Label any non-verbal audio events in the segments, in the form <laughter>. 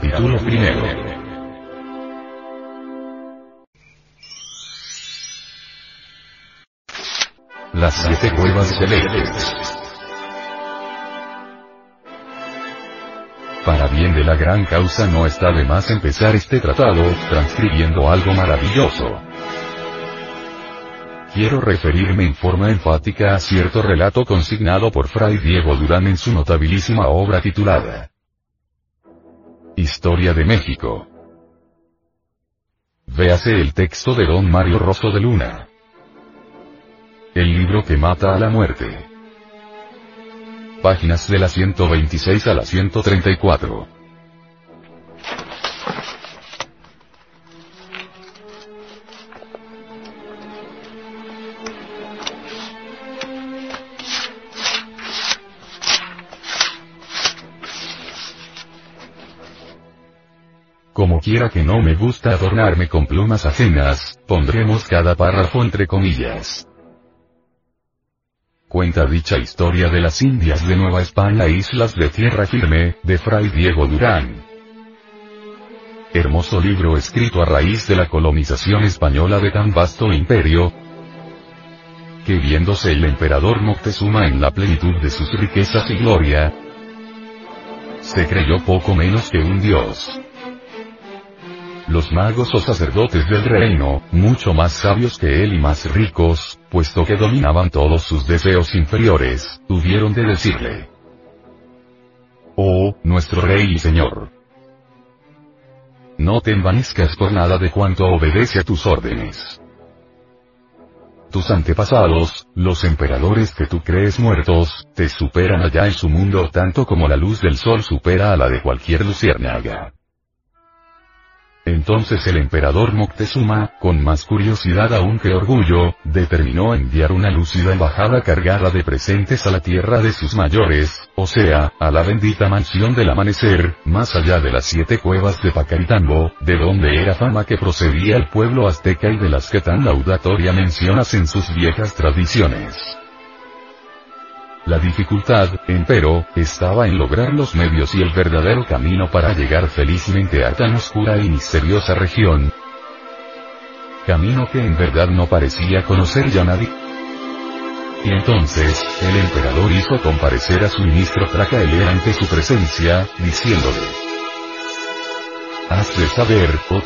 Capítulo primero. Las siete cuevas celestes. Para bien de la gran causa no está de más empezar este tratado, transcribiendo algo maravilloso. Quiero referirme en forma enfática a cierto relato consignado por Fray Diego Durán en su notabilísima obra titulada Historia de México. Véase el texto de don Mario Rosso de Luna. El libro que mata a la muerte. Páginas de la 126 a la 134. Como quiera que no me gusta adornarme con plumas ajenas, pondremos cada párrafo entre comillas. Cuenta dicha historia de las Indias de Nueva España e Islas de Tierra Firme, de Fray Diego Durán. Hermoso libro escrito a raíz de la colonización española de tan vasto imperio, que viéndose el emperador Moctezuma en la plenitud de sus riquezas y gloria, se creyó poco menos que un dios. Los magos o sacerdotes del reino, mucho más sabios que él y más ricos, puesto que dominaban todos sus deseos inferiores, tuvieron de decirle, Oh, nuestro rey y señor. No te envanezcas por nada de cuanto obedece a tus órdenes. Tus antepasados, los emperadores que tú crees muertos, te superan allá en su mundo tanto como la luz del sol supera a la de cualquier luciérnaga. Entonces el emperador Moctezuma, con más curiosidad aún que orgullo, determinó enviar una lúcida embajada cargada de presentes a la tierra de sus mayores, o sea, a la bendita mansión del amanecer, más allá de las siete cuevas de Pacaritambo, de donde era fama que procedía el pueblo azteca y de las que tan laudatoria mencionas en sus viejas tradiciones. La dificultad, empero, estaba en lograr los medios y el verdadero camino para llegar felizmente a tan oscura y misteriosa región. Camino que en verdad no parecía conocer ya nadie. Y entonces, el emperador hizo comparecer a su ministro Tlacaelel ante su presencia, diciéndole, Has de saber, oh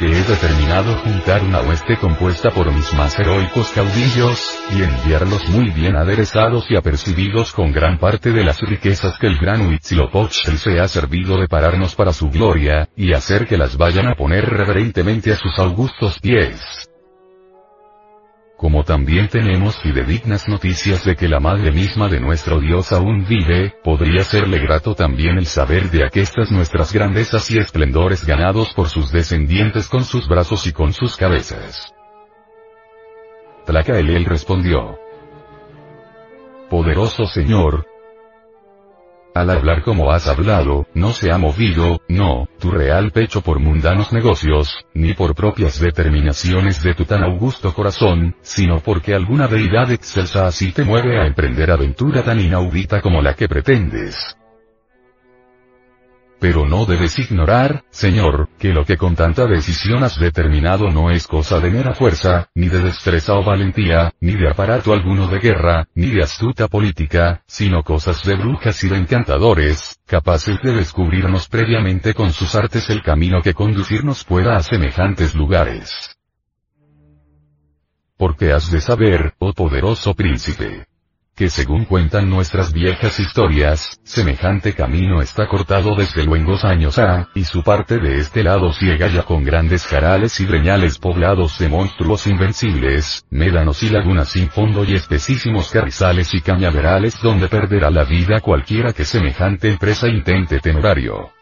que he determinado juntar una hueste compuesta por mis más heroicos caudillos, y enviarlos muy bien aderezados y apercibidos con gran parte de las riquezas que el gran Huitzilopochtli se ha servido de pararnos para su gloria, y hacer que las vayan a poner reverentemente a sus augustos pies. Como también tenemos fidedignas noticias de que la madre misma de nuestro Dios aún vive, podría serle grato también el saber de aquestas nuestras grandezas y esplendores ganados por sus descendientes con sus brazos y con sus cabezas. Tlacaelel respondió. Poderoso Señor, al hablar como has hablado, no se ha movido, no, tu real pecho por mundanos negocios, ni por propias determinaciones de tu tan augusto corazón, sino porque alguna deidad excelsa así te mueve a emprender aventura tan inaudita como la que pretendes. Pero no debes ignorar, Señor, que lo que con tanta decisión has determinado no es cosa de mera fuerza, ni de destreza o valentía, ni de aparato alguno de guerra, ni de astuta política, sino cosas de brujas y de encantadores, capaces de descubrirnos previamente con sus artes el camino que conducirnos pueda a semejantes lugares. Porque has de saber, oh poderoso príncipe, que según cuentan nuestras viejas historias, semejante camino está cortado desde luengos años a, y su parte de este lado ciega ya con grandes jarales y breñales poblados de monstruos invencibles, médanos y lagunas sin fondo y espesísimos carrizales y cañaverales donde perderá la vida cualquiera que semejante empresa intente temerario.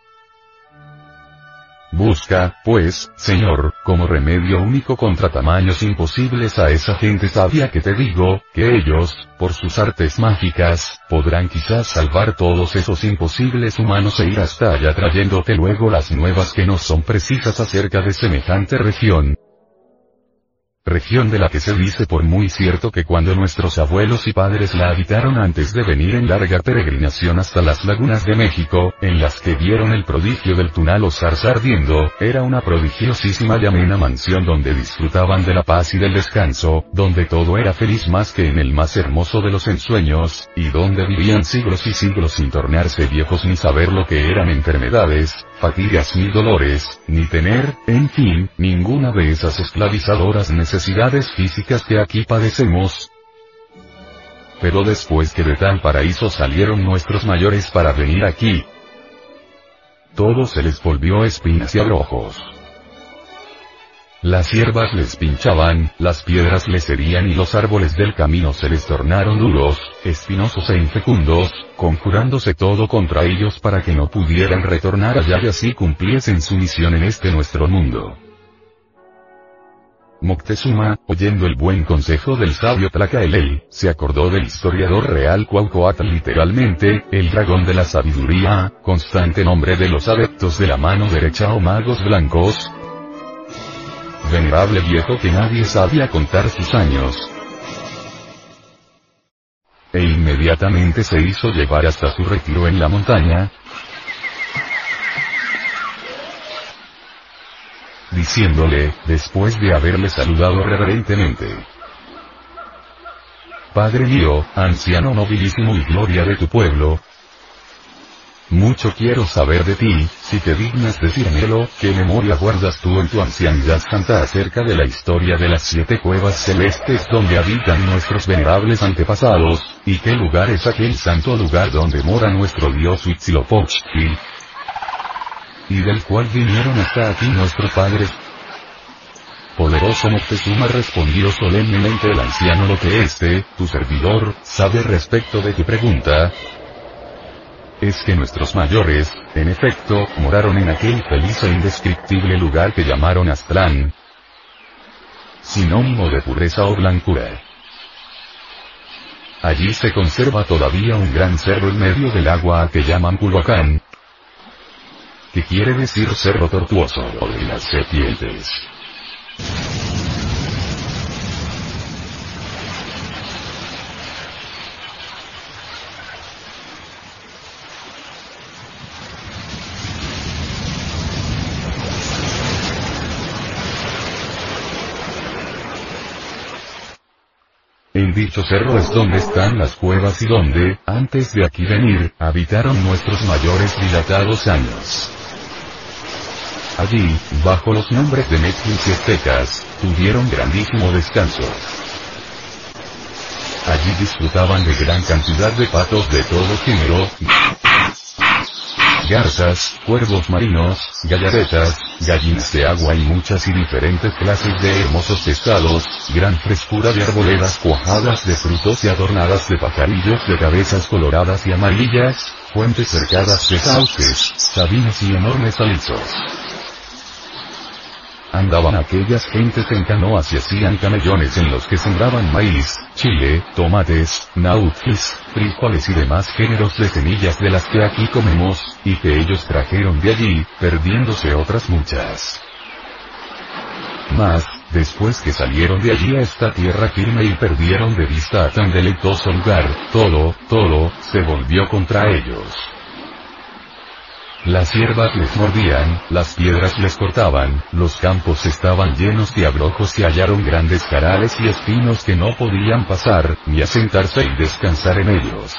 Busca, pues, Señor, como remedio único contra tamaños imposibles a esa gente sabia que te digo, que ellos, por sus artes mágicas, podrán quizás salvar todos esos imposibles humanos e ir hasta allá trayéndote luego las nuevas que no son precisas acerca de semejante región, región de la que se dice por muy cierto que cuando nuestros abuelos y padres la habitaron antes de venir en larga peregrinación hasta las lagunas de México, en las que vieron el prodigio del tunal o zarza ardiendo, era una prodigiosísima y amena mansión donde disfrutaban de la paz y del descanso, donde todo era feliz más que en el más hermoso de los ensueños, y donde vivían siglos y siglos sin tornarse viejos ni saber lo que eran enfermedades, fatigas ni dolores, ni tener, en fin, ninguna de esas esclavizadoras necesidades físicas que aquí padecemos. Pero después que de tal paraíso salieron nuestros mayores para venir aquí, todo se les volvió espinas y abrojos. Las hierbas les pinchaban, las piedras les herían y los árboles del camino se les tornaron duros, espinosos e infecundos, conjurándose todo contra ellos para que no pudieran retornar allá y así cumpliesen su misión en este nuestro mundo. Moctezuma, oyendo el buen consejo del sabio Tlacaelel, se acordó del historiador real Cuaucoatl literalmente, el dragón de la sabiduría, constante nombre de los adeptos de la mano derecha o magos blancos, venerable viejo que nadie sabía contar sus años. E inmediatamente se hizo llevar hasta su retiro en la montaña, diciéndole, después de haberle saludado reverentemente. Padre mío, anciano nobilísimo y gloria de tu pueblo, mucho quiero saber de ti, si te dignas decírmelo, qué memoria guardas tú en tu ancianidad santa acerca de la historia de las siete cuevas celestes donde habitan nuestros venerables antepasados, y qué lugar es aquel santo lugar donde mora nuestro dios Huitzilopochtli, y del cual vinieron hasta aquí nuestros padres. Poderoso Moctezuma respondió solemnemente el anciano lo que este, tu servidor, sabe respecto de tu pregunta, es que nuestros mayores, en efecto, moraron en aquel feliz e indescriptible lugar que llamaron Aztlán, sinónimo de pureza o blancura. Allí se conserva todavía un gran cerro en medio del agua que llaman Culhuacán, que quiere decir cerro tortuoso o de las serpientes. En dicho cerro es donde están las cuevas y donde, antes de aquí venir, habitaron nuestros mayores dilatados años. Allí, bajo los nombres de México y aztecas, tuvieron grandísimo descanso. Allí disfrutaban de gran cantidad de patos de todo género, garzas, cuervos marinos, gallaretas, gallinas de agua y muchas y diferentes clases de hermosos pescados, gran frescura de arboledas cuajadas de frutos y adornadas de pajarillos de cabezas coloradas y amarillas, fuentes cercadas de sauces, sabinas y enormes alisos. Andaban aquellas gentes en canoas y hacían camellones en los que sembraban maíz, chile, tomates, nautris, frijoles y demás géneros de semillas de las que aquí comemos, y que ellos trajeron de allí, perdiéndose otras muchas. Mas, después que salieron de allí a esta tierra firme y perdieron de vista a tan deleitoso lugar, todo, todo, se volvió contra ellos. Las hierbas les mordían, las piedras les cortaban, los campos estaban llenos de abrojos y hallaron grandes carales y espinos que no podían pasar, ni asentarse y descansar en ellos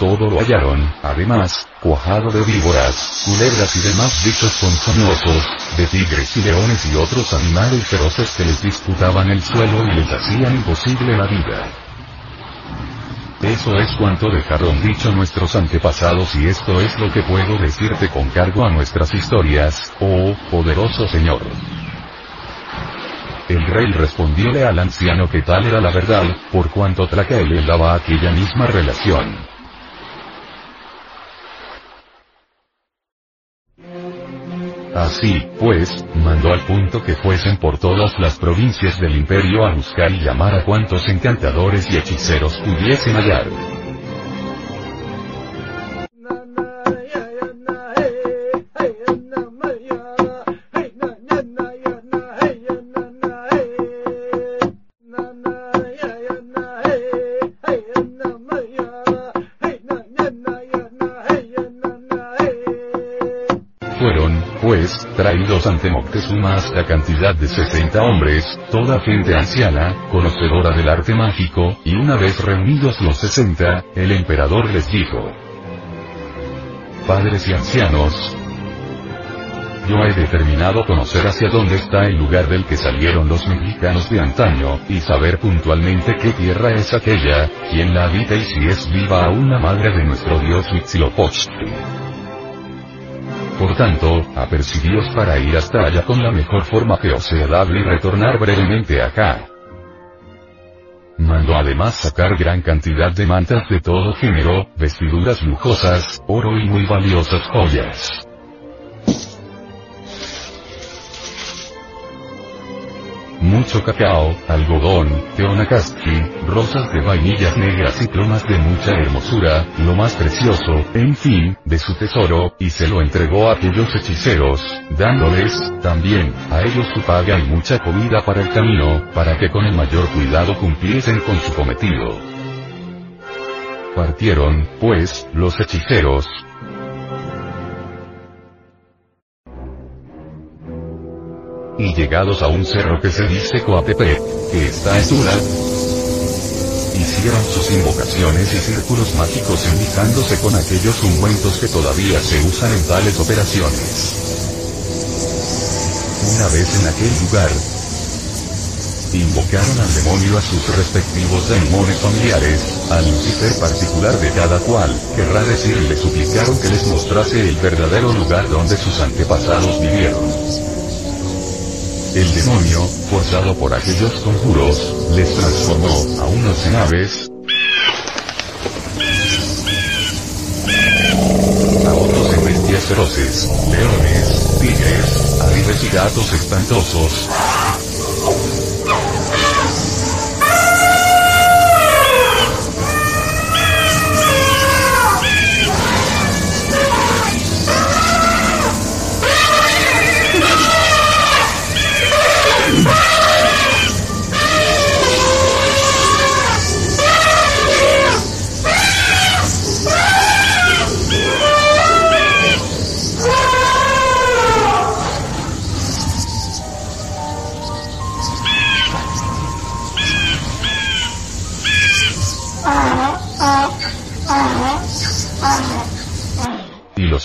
todo lo hallaron, además, cuajado de víboras, culebras y demás bichos ponzoñosos, de tigres y leones y otros animales feroces que les disputaban el suelo y les hacían imposible la vida. Eso es cuanto dejaron dicho nuestros antepasados y esto es lo que puedo decirte con cargo a nuestras historias, oh, poderoso Señor. El rey respondióle al anciano que tal era la verdad, por cuanto Tlacael daba aquella misma relación. Así, pues, mandó al punto que fuesen por todas las provincias del imperio a buscar y llamar a cuantos encantadores y hechiceros pudiesen hallar. Moctezuma hasta cantidad de 60 hombres, toda gente anciana, conocedora del arte mágico, y una vez reunidos los 60, el emperador les dijo, Padres y ancianos, yo he determinado conocer hacia dónde está el lugar del que salieron los mexicanos de antaño, y saber puntualmente qué tierra es aquella, quién la habita y si es viva aún la madre de nuestro dios Huitzilopochtli. Por tanto, apercibíos para ir hasta allá con la mejor forma que os sea dable y retornar brevemente acá. Mandó además sacar gran cantidad de mantas de todo género, vestiduras lujosas, oro y muy valiosas joyas. Mucho cacao, algodón, teonacasqui, rosas de vainillas negras y plumas de mucha hermosura, lo más precioso, en fin, de su tesoro, y se lo entregó a aquellos hechiceros, dándoles, también, a ellos su paga y mucha comida para el camino, para que con el mayor cuidado cumpliesen con su cometido. Partieron, pues, los hechiceros, y llegados a un cerro que se dice Coatepec, que está en Tula, hicieron sus invocaciones y círculos mágicos indicándose con aquellos ungüentos que todavía se usan en tales operaciones. Una vez en aquel lugar, invocaron al demonio a sus respectivos demonios familiares, al Lucifer particular de cada cual, querrá decir le suplicaron que les mostrase el verdadero lugar donde sus antepasados vivieron. El demonio, forzado por aquellos conjuros, les transformó a unos en aves, a otros en bestias feroces, leones, tigres, aves y gatos espantosos.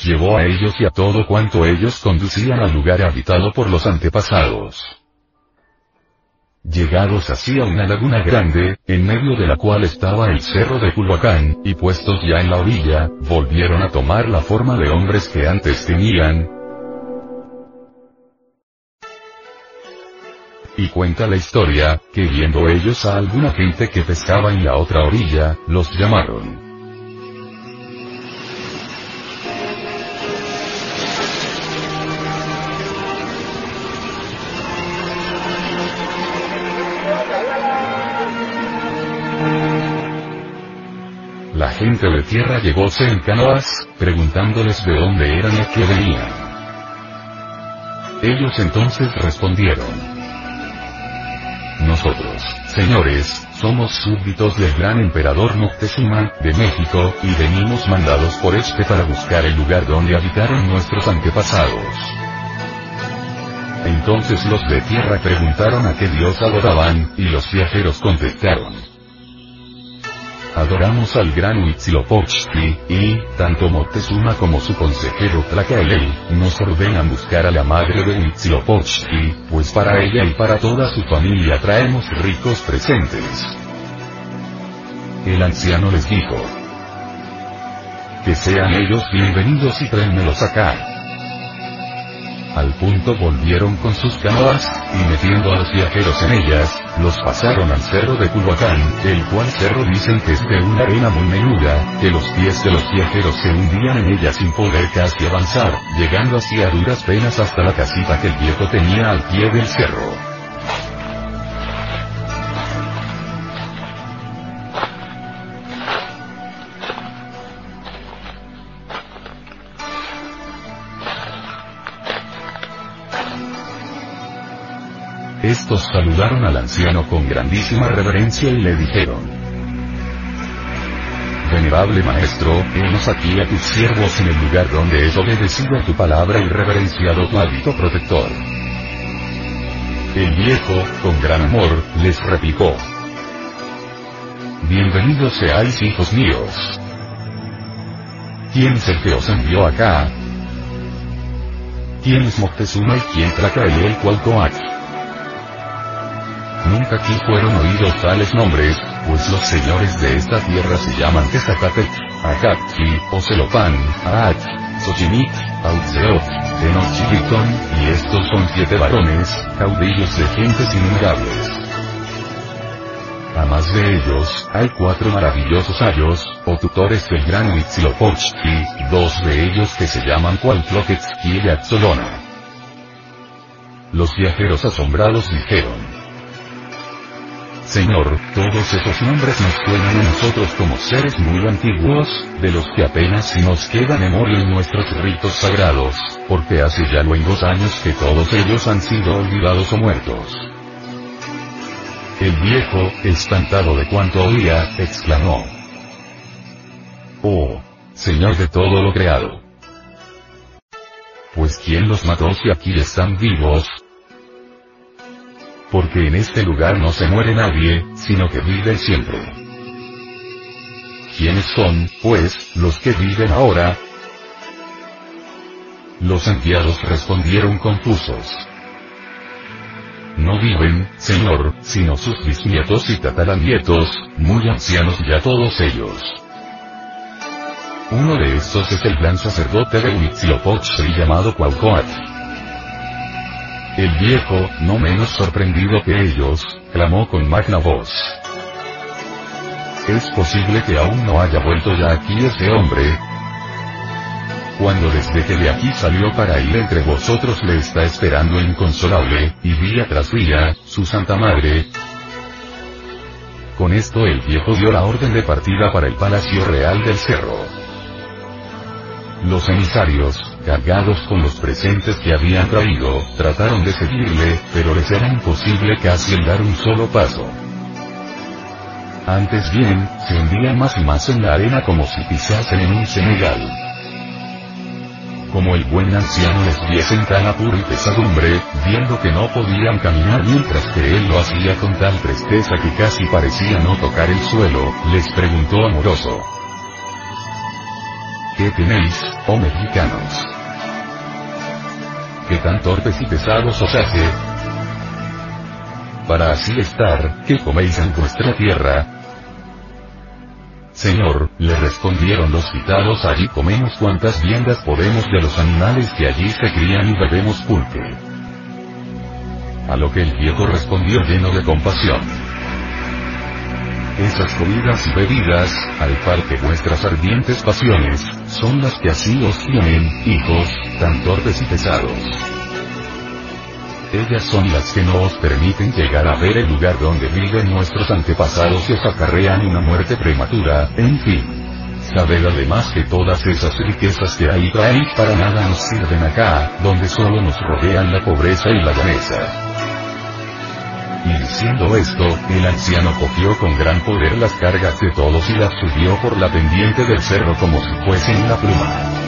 Llevó a ellos y a todo cuanto ellos conducían al lugar habitado por los antepasados. Llegados así a una laguna grande, en medio de la cual estaba el cerro de Culhuacán, y puestos ya en la orilla, volvieron a tomar la forma de hombres que antes tenían, y cuenta la historia, que viendo ellos a alguna gente que pescaba en la otra orilla, los llamaron. La gente de tierra llegóse en canoas, preguntándoles de dónde eran y qué venían. Ellos entonces respondieron. Nosotros, señores, somos súbditos del gran emperador Moctezuma, de México, y venimos mandados por este para buscar el lugar donde habitaron nuestros antepasados. Entonces los de tierra preguntaron a qué dios adoraban, y los viajeros contestaron. Adoramos al gran Huitzilopochtli, y, tanto Moctezuma como su consejero Tlacaelel, nos ordenan buscar a la madre de Huitzilopochtli, pues para ella y para toda su familia traemos ricos presentes. El anciano les dijo. Que sean ellos bienvenidos y tráenmelos acá. Al punto volvieron con sus canoas, y metiendo a los viajeros en ellas, los pasaron al cerro de Culhuacán, el cual cerro dicen que es de una arena muy menuda, que los pies de los viajeros se hundían en ella sin poder casi avanzar, llegando así a duras penas hasta la casita que el viejo tenía al pie del cerro. Estos saludaron al anciano con grandísima reverencia y le dijeron, Venerable Maestro, hemos aquí a tus siervos en el lugar donde es obedecido a tu palabra y reverenciado tu hábito protector. El viejo, con gran amor, les replicó. Bienvenidos seáis hijos míos. ¿Quién es el que os envió acá? ¿Quién es Moctezuma y quién trae el Cualcoac? Nunca aquí fueron oídos tales nombres, pues los señores de esta tierra se llaman Tezacatec, Acatli, Ocelopan, Aach, Xochimilco, Autzeot, Tenochtitlan, y estos son siete varones, caudillos de gentes innumerables. Además de ellos, hay cuatro maravillosos ayos, o tutores del gran Huitzilopochtli, dos de ellos que se llaman Cualtloquetzki y Axolona. Los viajeros asombrados dijeron, Señor, todos esos nombres nos suenan a nosotros como seres muy antiguos, de los que apenas nos queda memoria en nuestros ritos sagrados, porque hace ya luengos años que todos ellos han sido olvidados o muertos. El viejo, espantado de cuanto oía, exclamó. Oh, Señor de todo lo creado. Pues ¿quién los mató si aquí están vivos, porque en este lugar no se muere nadie, sino que vive siempre. ¿Quiénes son, pues, los que viven ahora? Los enviados respondieron confusos. No viven, Señor, sino sus bisnietos y tataranietos, muy ancianos ya todos ellos. Uno de estos es el gran sacerdote de Huitzilopochtli llamado Cuauhcoatl. El viejo, no menos sorprendido que ellos, clamó con magna voz. ¿Es posible que aún no haya vuelto ya aquí ese hombre? Cuando desde que de aquí salió para ir entre vosotros le está esperando inconsolable, y día tras día, su santa madre, con esto el viejo dio la orden de partida para el palacio real del cerro. Los emisarios, cargados con los presentes que habían traído, trataron de seguirle, pero les era imposible casi el dar un solo paso. Antes bien, se hundían más y más en la arena como si pisasen en un senegal. Como el buen anciano les viese en tan apuro y pesadumbre, viendo que no podían caminar mientras que él lo hacía con tal presteza que casi parecía no tocar el suelo, les preguntó amoroso. ¿Qué tenéis, oh mexicanos? ¿Qué tan torpes y pesados os hace? Para así estar, ¿qué coméis en vuestra tierra? Señor, le respondieron los citados allí comemos cuantas viandas podemos de los animales que allí se crían y bebemos pulque. A lo que el viejo respondió lleno de compasión. Esas comidas y bebidas, al par que vuestras ardientes pasiones, son las que así os tienen, hijos, tan torpes y pesados. Ellas son las que no os permiten llegar a ver el lugar donde viven nuestros antepasados y os acarrean una muerte prematura, en fin. Sabed además que todas esas riquezas que ahí traen para nada nos sirven acá, donde solo nos rodean la pobreza y la llaneza. Y diciendo esto, el anciano cogió con gran poder las cargas de todos y las subió por la pendiente del cerro como si fuesen una pluma.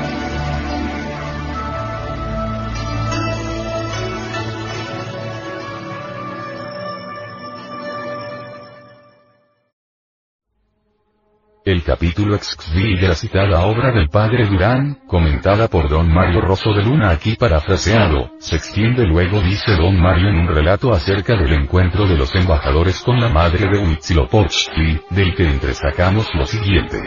El capítulo XXV de la citada obra del padre Durán, comentada por don Mario Rosso de Luna aquí parafraseado, se extiende luego dice don Mario en un relato acerca del encuentro de los embajadores con la madre de Huitzilopochtli, del que entresacamos lo siguiente.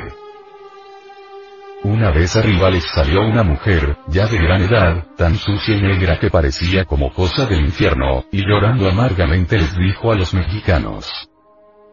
Una vez arriba les salió una mujer, ya de gran edad, tan sucia y negra que parecía como cosa del infierno, y llorando amargamente les dijo a los mexicanos.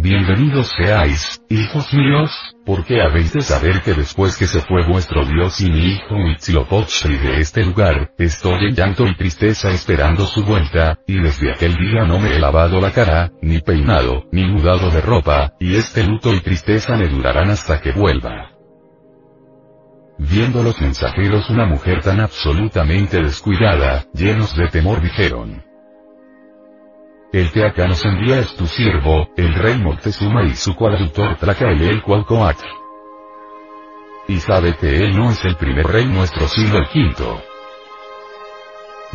Bienvenidos seáis, hijos míos, porque habéis de saber que después que se fue vuestro Dios y mi hijo Huitzilopochtli de este lugar, estoy en llanto y tristeza esperando su vuelta, y desde aquel día no me he lavado la cara, ni peinado, ni mudado de ropa, y este luto y tristeza me durarán hasta que vuelva. Viendo los mensajeros una mujer tan absolutamente descuidada, llenos de temor dijeron. El que acá nos envía es tu siervo, el rey Montezuma y su coadjutor el Cualcoatl. Y sabe que él no es el primer rey nuestro sino el quinto.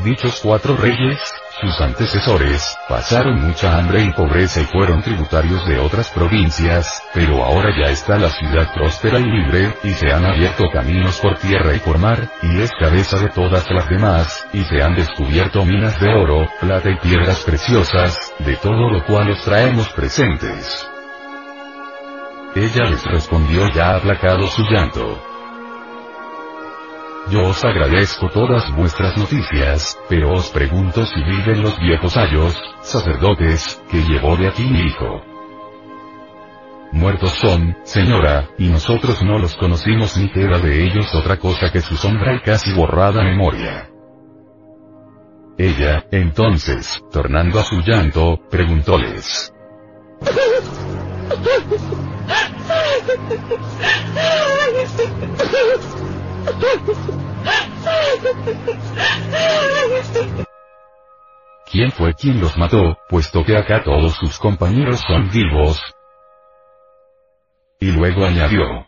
Dichos cuatro reyes, sus antecesores, pasaron mucha hambre y pobreza y fueron tributarios de otras provincias, pero ahora ya está la ciudad próspera y libre, y se han abierto caminos por tierra y por mar, y es cabeza de todas las demás, y se han descubierto minas de oro, plata y piedras preciosas, de todo lo cual os traemos presentes. Ella les respondió ya aplacado su llanto. Yo os agradezco todas vuestras noticias, pero os pregunto si viven los viejos ayos, sacerdotes, que llevó de aquí mi hijo. Muertos son, señora, y nosotros no los conocimos ni queda de ellos otra cosa que su sombra y casi borrada memoria. Ella, entonces, tornando a su llanto, preguntóles. <laughs> ¿Quién fue quien los mató, puesto que acá todos sus compañeros son vivos? Y luego añadió.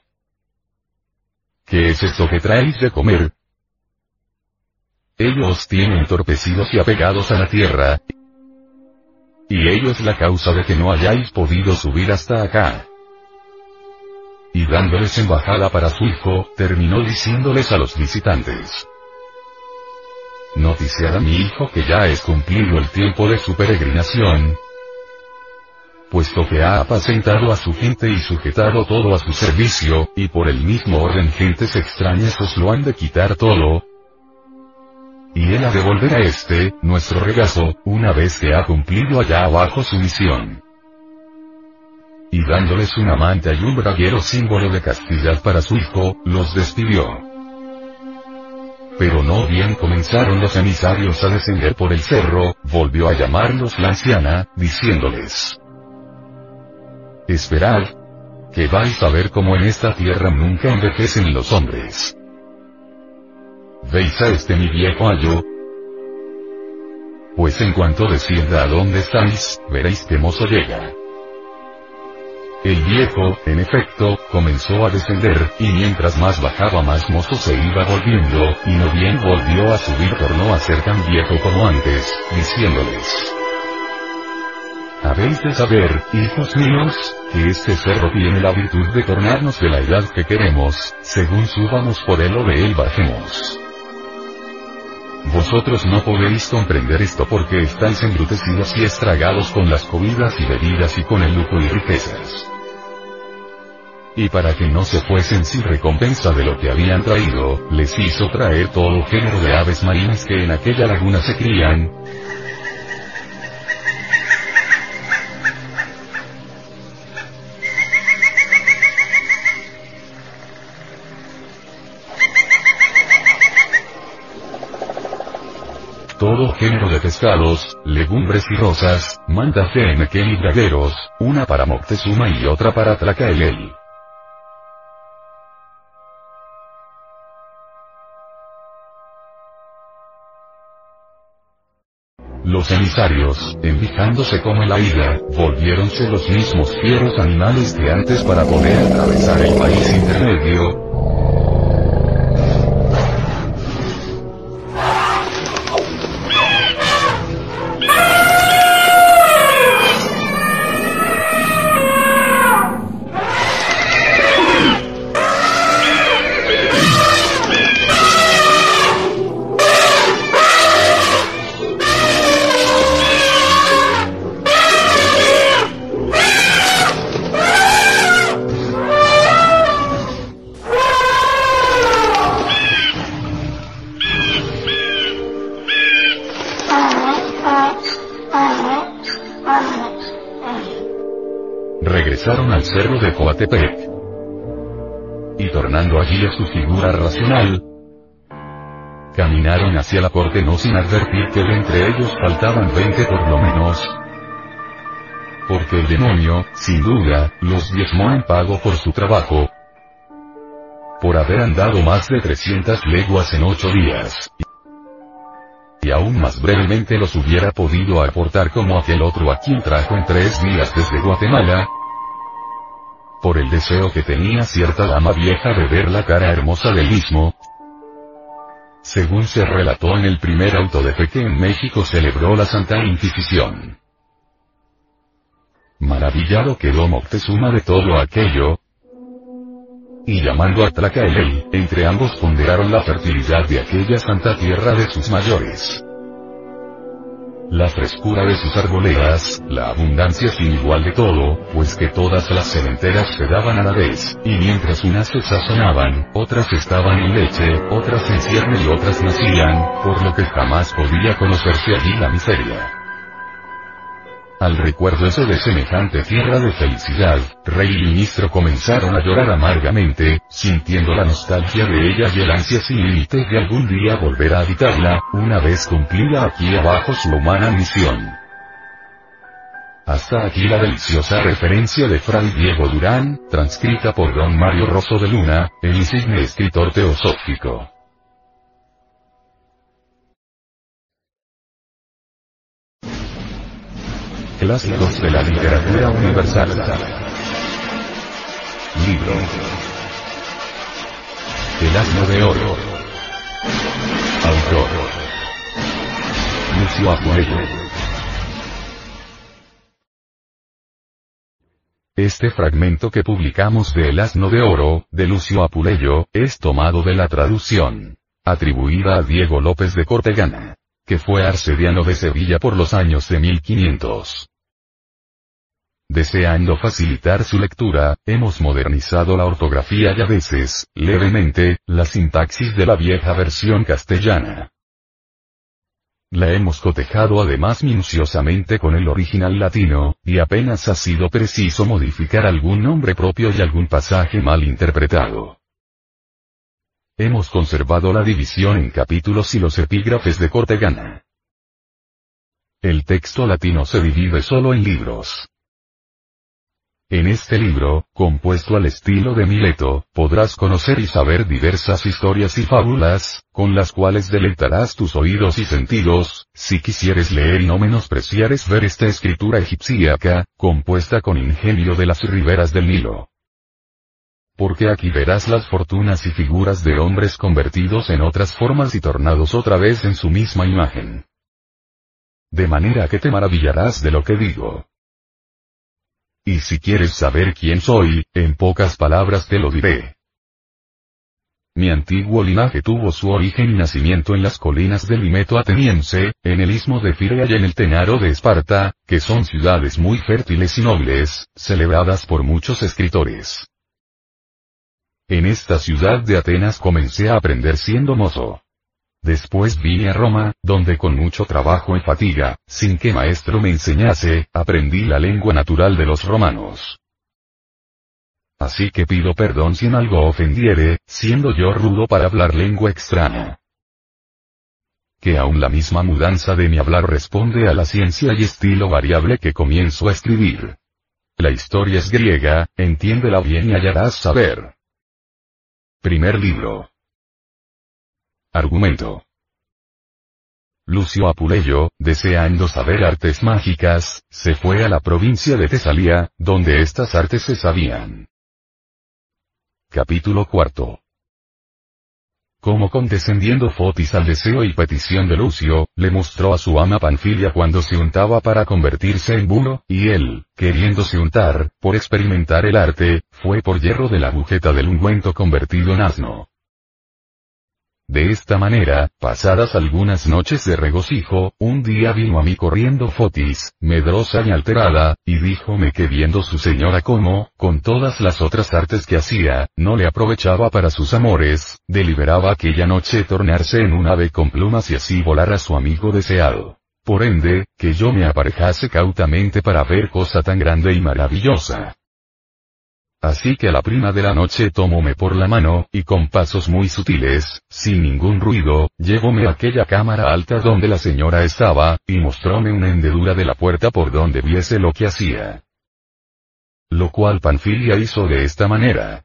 ¿Qué es esto que traéis de comer? Ellos tienen entorpecidos y apegados a la tierra. Y ello es la causa de que no hayáis podido subir hasta acá y dándoles embajada para su hijo, terminó diciéndoles a los visitantes. Noticiar a mi hijo que ya es cumplido el tiempo de su peregrinación, puesto que ha apacentado a su gente y sujetado todo a su servicio, y por el mismo orden gentes extrañas os lo han de quitar todo, y él ha de volver a este, nuestro regazo, una vez que ha cumplido allá abajo su misión y dándoles una manta y un braguero símbolo de castidad para su hijo, los despidió. Pero no bien comenzaron los emisarios a descender por el cerro, volvió a llamarlos la anciana, diciéndoles. Esperad, que vais a ver cómo en esta tierra nunca envejecen los hombres. ¿Veis a este mi viejo ayo? Pues en cuanto descienda a donde estáis, veréis que mozo llega. El viejo, en efecto, comenzó a descender, y mientras más bajaba más mozo se iba volviendo, y no bien volvió a subir tornó a ser tan viejo como antes, diciéndoles. Habéis de saber, hijos míos, que este cerro tiene la virtud de tornarnos de la edad que queremos, según subamos por él o de él bajemos. Vosotros no podéis comprender esto porque estáis embrutecidos y estragados con las comidas y bebidas y con el lujo y riquezas y para que no se fuesen sin recompensa de lo que habían traído, les hizo traer todo género de aves marinas que en aquella laguna se crían, todo género de pescados, legumbres y rosas, manda Fenequen y bragueros, una para Moctezuma y otra para Tlacaelel. Los emisarios, envijándose como la ira, volviéronse los mismos fieros animales que antes para poder atravesar el país intermedio, regresaron al cerro de Coatepec. Y tornando allí a su figura racional, caminaron hacia la corte no sin advertir que de entre ellos faltaban 20 por lo menos. Porque el demonio, sin duda, los diezmó en pago por su trabajo. Por haber andado más de 300 leguas en ocho días. Y aún más brevemente los hubiera podido aportar como aquel otro a quien trajo en tres días desde Guatemala, por el deseo que tenía cierta dama vieja de ver la cara hermosa del mismo. Según se relató en el primer auto de fe que en México celebró la Santa Inquisición. Maravillado quedó Moctezuma de todo aquello, y llamando a Tlacaelel, entre ambos ponderaron la fertilidad de aquella santa tierra de sus mayores la frescura de sus arboledas, la abundancia sin igual de todo, pues que todas las cementeras se daban a la vez, y mientras unas se sazonaban, otras estaban en leche, otras en cierne y otras nacían, por lo que jamás podía conocerse allí la miseria. Al recuerdo de semejante tierra de felicidad, rey y ministro comenzaron a llorar amargamente, sintiendo la nostalgia de ella y el ansia sin límite de algún día volver a habitarla, una vez cumplida aquí abajo su humana misión. Hasta aquí la deliciosa referencia de Fray Diego Durán, transcrita por don Mario Rosso de Luna, el insigne escritor teosófico. Clásicos de la literatura universal. Libro. El asno de oro. Autor. Lucio Apuleyo. Este fragmento que publicamos de El asno de oro, de Lucio Apuleyo, es tomado de la traducción atribuida a Diego López de Cortegana que fue arcediano de Sevilla por los años de 1500. Deseando facilitar su lectura, hemos modernizado la ortografía y a veces, levemente, la sintaxis de la vieja versión castellana. La hemos cotejado además minuciosamente con el original latino, y apenas ha sido preciso modificar algún nombre propio y algún pasaje mal interpretado. Hemos conservado la división en capítulos y los epígrafes de Cortegana. El texto latino se divide solo en libros. En este libro, compuesto al estilo de Mileto, podrás conocer y saber diversas historias y fábulas, con las cuales deleitarás tus oídos y sentidos, si quisieres leer y no menospreciares ver esta escritura egipciaca, compuesta con ingenio de las riberas del Nilo porque aquí verás las fortunas y figuras de hombres convertidos en otras formas y tornados otra vez en su misma imagen. De manera que te maravillarás de lo que digo. Y si quieres saber quién soy, en pocas palabras te lo diré. Mi antiguo linaje tuvo su origen y nacimiento en las colinas del Limeto ateniense, en el istmo de Firea y en el Tenaro de Esparta, que son ciudades muy fértiles y nobles, celebradas por muchos escritores. En esta ciudad de Atenas comencé a aprender siendo mozo. Después vine a Roma, donde con mucho trabajo y fatiga, sin que maestro me enseñase, aprendí la lengua natural de los romanos. Así que pido perdón si en algo ofendiere, siendo yo rudo para hablar lengua extraña. que aún la misma mudanza de mi hablar responde a la ciencia y estilo variable que comienzo a escribir. La historia es griega, entiéndela bien y hallarás saber. Primer libro. Argumento. Lucio Apuleyo, deseando saber artes mágicas, se fue a la provincia de Tesalia, donde estas artes se sabían. Capítulo cuarto. Como condescendiendo Fotis al deseo y petición de Lucio, le mostró a su ama Panfilia cuando se untaba para convertirse en bulo, y él, queriéndose untar, por experimentar el arte, fue por hierro de la agujeta del ungüento convertido en asno. De esta manera, pasadas algunas noches de regocijo, un día vino a mí corriendo Fotis, medrosa y alterada, y díjome que viendo su señora como, con todas las otras artes que hacía, no le aprovechaba para sus amores, deliberaba aquella noche tornarse en un ave con plumas y así volar a su amigo deseado. Por ende, que yo me aparejase cautamente para ver cosa tan grande y maravillosa. Así que la prima de la noche tomóme por la mano, y con pasos muy sutiles, sin ningún ruido, llevóme a aquella cámara alta donde la señora estaba, y mostróme una hendedura de la puerta por donde viese lo que hacía. Lo cual Panfilia hizo de esta manera.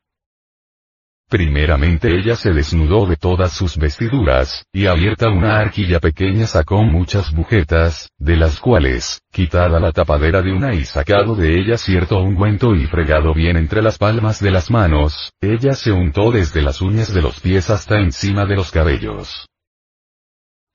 Primeramente ella se desnudó de todas sus vestiduras, y abierta una arquilla pequeña sacó muchas bujetas, de las cuales, quitada la tapadera de una y sacado de ella cierto ungüento y fregado bien entre las palmas de las manos, ella se untó desde las uñas de los pies hasta encima de los cabellos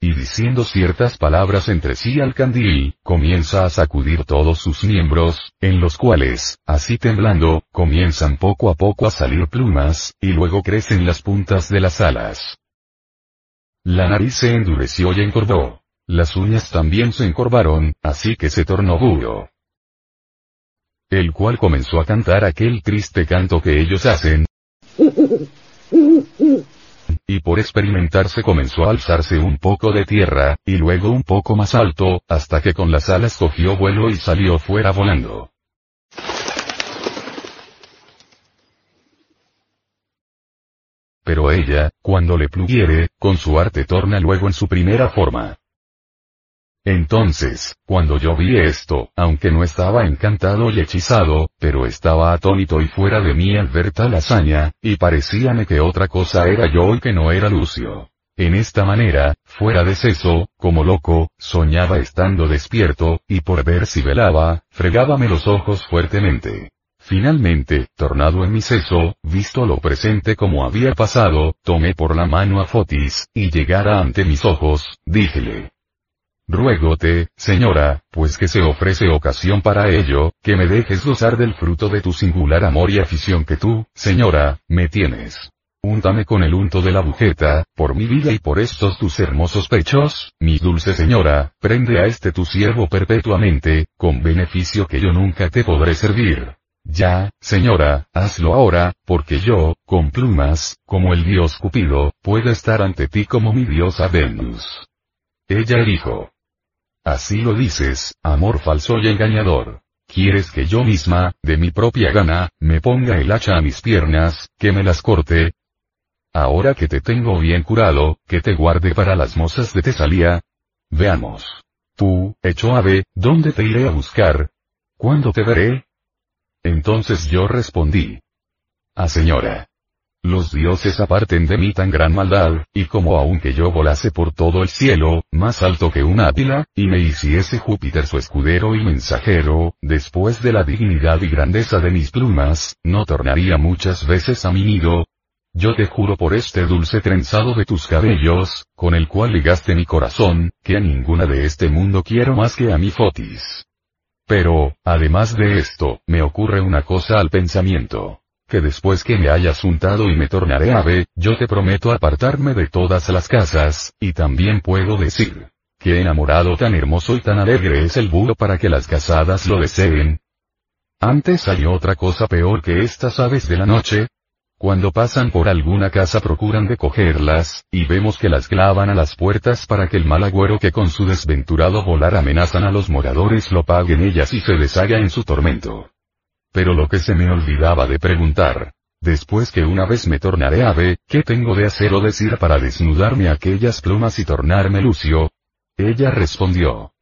y diciendo ciertas palabras entre sí al candil, comienza a sacudir todos sus miembros, en los cuales, así temblando, comienzan poco a poco a salir plumas, y luego crecen las puntas de las alas. La nariz se endureció y encorvó. Las uñas también se encorvaron, así que se tornó duro. El cual comenzó a cantar aquel triste canto que ellos hacen <laughs> y por experimentarse comenzó a alzarse un poco de tierra, y luego un poco más alto, hasta que con las alas cogió vuelo y salió fuera volando. Pero ella, cuando le pluguiere, con su arte torna luego en su primera forma. Entonces, cuando yo vi esto, aunque no estaba encantado y hechizado, pero estaba atónito y fuera de mí al ver tal hazaña, y parecíame que otra cosa era yo y que no era Lucio. En esta manera, fuera de seso, como loco, soñaba estando despierto, y por ver si velaba, fregábame los ojos fuertemente. Finalmente, tornado en mi seso, visto lo presente como había pasado, tomé por la mano a Fotis, y llegara ante mis ojos, díjele, Ruégote, señora, pues que se ofrece ocasión para ello, que me dejes gozar del fruto de tu singular amor y afición que tú, señora, me tienes. Úntame con el unto de la bujeta, por mi vida y por estos tus hermosos pechos, mi dulce señora, prende a este tu siervo perpetuamente, con beneficio que yo nunca te podré servir. Ya, señora, hazlo ahora, porque yo, con plumas, como el dios Cupido, puedo estar ante ti como mi diosa Venus. Ella dijo, Así lo dices, amor falso y engañador. ¿Quieres que yo misma, de mi propia gana, me ponga el hacha a mis piernas, que me las corte? Ahora que te tengo bien curado, que te guarde para las mozas de Tesalía. Veamos. Tú, hecho ave, ¿dónde te iré a buscar? ¿Cuándo te veré? Entonces yo respondí. Ah señora. Los dioses aparten de mí tan gran maldad, y como aunque yo volase por todo el cielo, más alto que un águila, y me hiciese Júpiter su escudero y mensajero, después de la dignidad y grandeza de mis plumas, no tornaría muchas veces a mi nido. Yo te juro por este dulce trenzado de tus cabellos, con el cual ligaste mi corazón, que a ninguna de este mundo quiero más que a mi Fotis. Pero, además de esto, me ocurre una cosa al pensamiento que después que me hayas untado y me tornaré ave, yo te prometo apartarme de todas las casas, y también puedo decir, que enamorado tan hermoso y tan alegre es el búho para que las casadas lo deseen. Antes hay otra cosa peor que estas aves de la noche. Cuando pasan por alguna casa procuran de cogerlas, y vemos que las clavan a las puertas para que el mal agüero que con su desventurado volar amenazan a los moradores lo paguen ellas y se deshaga en su tormento. Pero lo que se me olvidaba de preguntar, Después que una vez me tornaré ave, ¿qué tengo de hacer o decir para desnudarme aquellas plumas y tornarme lucio? Ella respondió.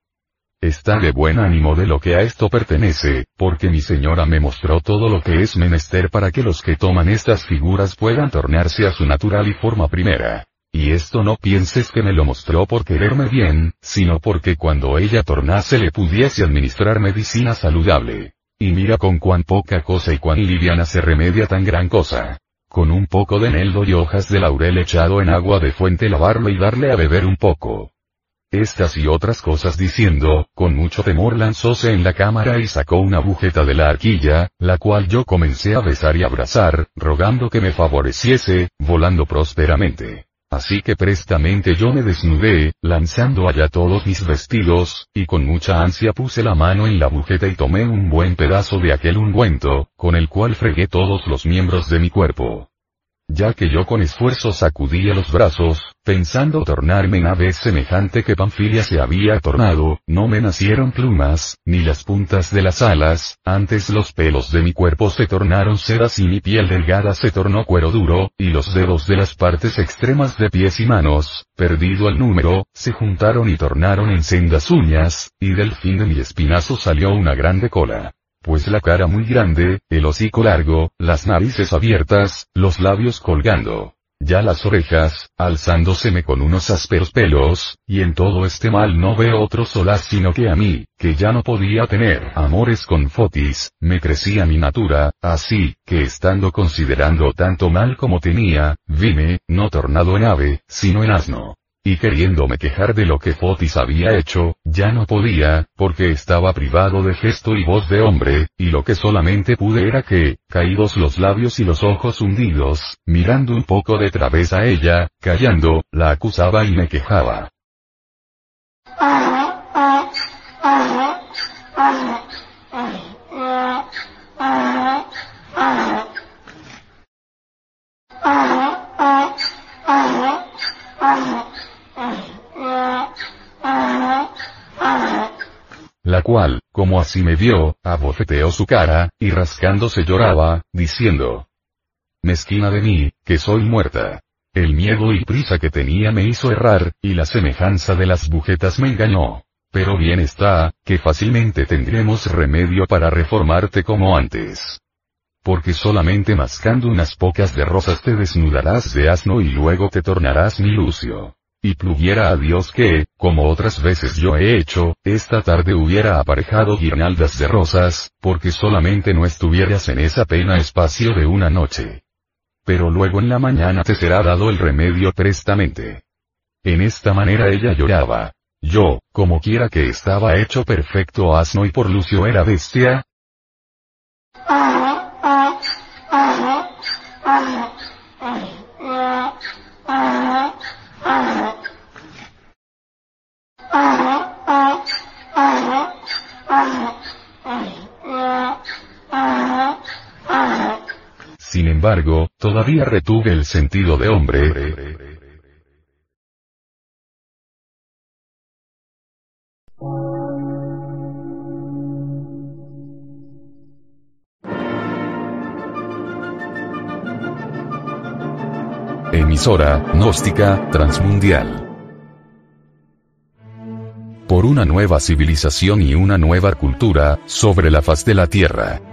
Está de buen ánimo de lo que a esto pertenece, porque mi señora me mostró todo lo que es menester para que los que toman estas figuras puedan tornarse a su natural y forma primera. Y esto no pienses que me lo mostró por quererme bien, sino porque cuando ella tornase le pudiese administrar medicina saludable. Y mira con cuán poca cosa y cuán liviana se remedia tan gran cosa. Con un poco de eneldo y hojas de laurel echado en agua de fuente lavarlo y darle a beber un poco. Estas y otras cosas diciendo, con mucho temor lanzóse en la cámara y sacó una bujeta de la arquilla, la cual yo comencé a besar y abrazar, rogando que me favoreciese, volando prósperamente. Así que prestamente yo me desnudé, lanzando allá todos mis vestidos, y con mucha ansia puse la mano en la bujeta y tomé un buen pedazo de aquel ungüento, con el cual fregué todos los miembros de mi cuerpo ya que yo con esfuerzo sacudía los brazos, pensando tornarme en ave semejante que Panfilia se había tornado, no me nacieron plumas, ni las puntas de las alas, antes los pelos de mi cuerpo se tornaron sedas y mi piel delgada se tornó cuero duro, y los dedos de las partes extremas de pies y manos, perdido el número, se juntaron y tornaron en sendas uñas, y del fin de mi espinazo salió una grande cola pues la cara muy grande, el hocico largo, las narices abiertas, los labios colgando. Ya las orejas, alzándoseme con unos ásperos pelos, y en todo este mal no veo otro solaz sino que a mí, que ya no podía tener amores con Fotis, me crecía mi natura, así, que estando considerando tanto mal como tenía, vime, no tornado en ave, sino en asno. Y queriéndome quejar de lo que Fotis había hecho, ya no podía, porque estaba privado de gesto y voz de hombre, y lo que solamente pude era que, caídos los labios y los ojos hundidos, mirando un poco de través a ella, callando, la acusaba y me quejaba. <laughs> cual, como así me vio, abofeteó su cara, y rascándose lloraba, diciendo. Mezquina de mí, que soy muerta. El miedo y prisa que tenía me hizo errar, y la semejanza de las bujetas me engañó. Pero bien está, que fácilmente tendremos remedio para reformarte como antes. Porque solamente mascando unas pocas de rosas te desnudarás de asno y luego te tornarás mi lucio. Y pluguiera a Dios que, como otras veces yo he hecho, esta tarde hubiera aparejado guirnaldas de rosas, porque solamente no estuvieras en esa pena espacio de una noche. Pero luego en la mañana te será dado el remedio prestamente. En esta manera ella lloraba. Yo, como quiera que estaba hecho perfecto asno y por Lucio era bestia. Sin embargo, todavía retuve el sentido de hombre. Emisora, gnóstica, transmundial. Por una nueva civilización y una nueva cultura, sobre la faz de la Tierra.